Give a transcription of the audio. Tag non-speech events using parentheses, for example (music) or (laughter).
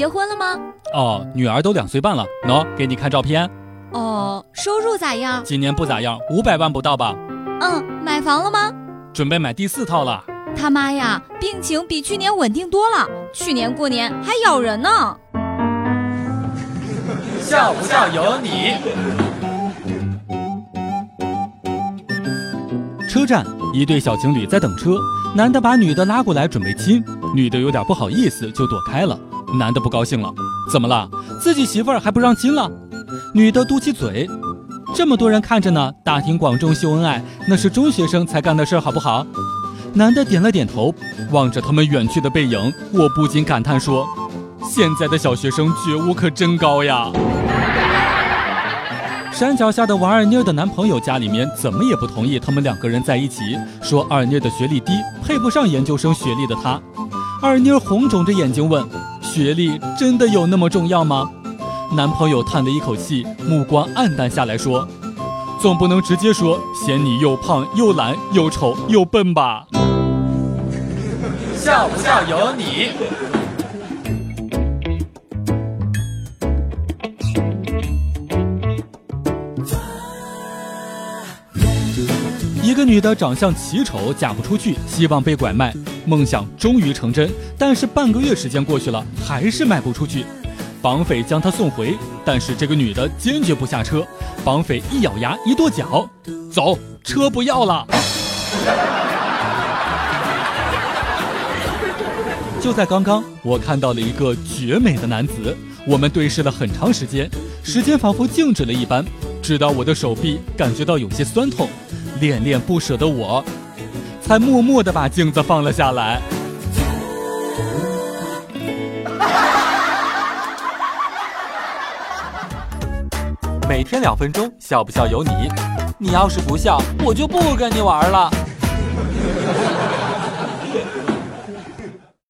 结婚了吗？哦，女儿都两岁半了。喏，给你看照片。哦，收入咋样？今年不咋样，五百万不到吧？嗯，买房了吗？准备买第四套了。他妈呀，病情比去年稳定多了，去年过年还咬人呢。笑不笑由你。车站，一对小情侣在等车，男的把女的拉过来准备亲，女的有点不好意思就躲开了。男的不高兴了，怎么了？自己媳妇儿还不让亲了？女的嘟起嘴，这么多人看着呢，大庭广众秀恩爱，那是中学生才干的事儿，好不好？男的点了点头，望着他们远去的背影，我不禁感叹说：现在的小学生觉悟可真高呀！山脚下的王二妮的男朋友家里面怎么也不同意他们两个人在一起，说二妮的学历低，配不上研究生学历的他。二妮红肿着眼睛问：“学历真的有那么重要吗？”男朋友叹了一口气，目光黯淡下来说：“总不能直接说嫌你又胖又懒又丑又笨吧？” (laughs) 笑不笑由你。一个女的长相奇丑，嫁不出去，希望被拐卖，梦想终于成真。但是半个月时间过去了，还是卖不出去。绑匪将她送回，但是这个女的坚决不下车。绑匪一咬牙，一跺脚，走，车不要了。就在刚刚，我看到了一个绝美的男子，我们对视了很长时间，时间仿佛静止了一般，直到我的手臂感觉到有些酸痛。恋恋不舍的我，还默默的把镜子放了下来。(laughs) 每天两分钟，笑不笑由你。你要是不笑，我就不跟你玩了。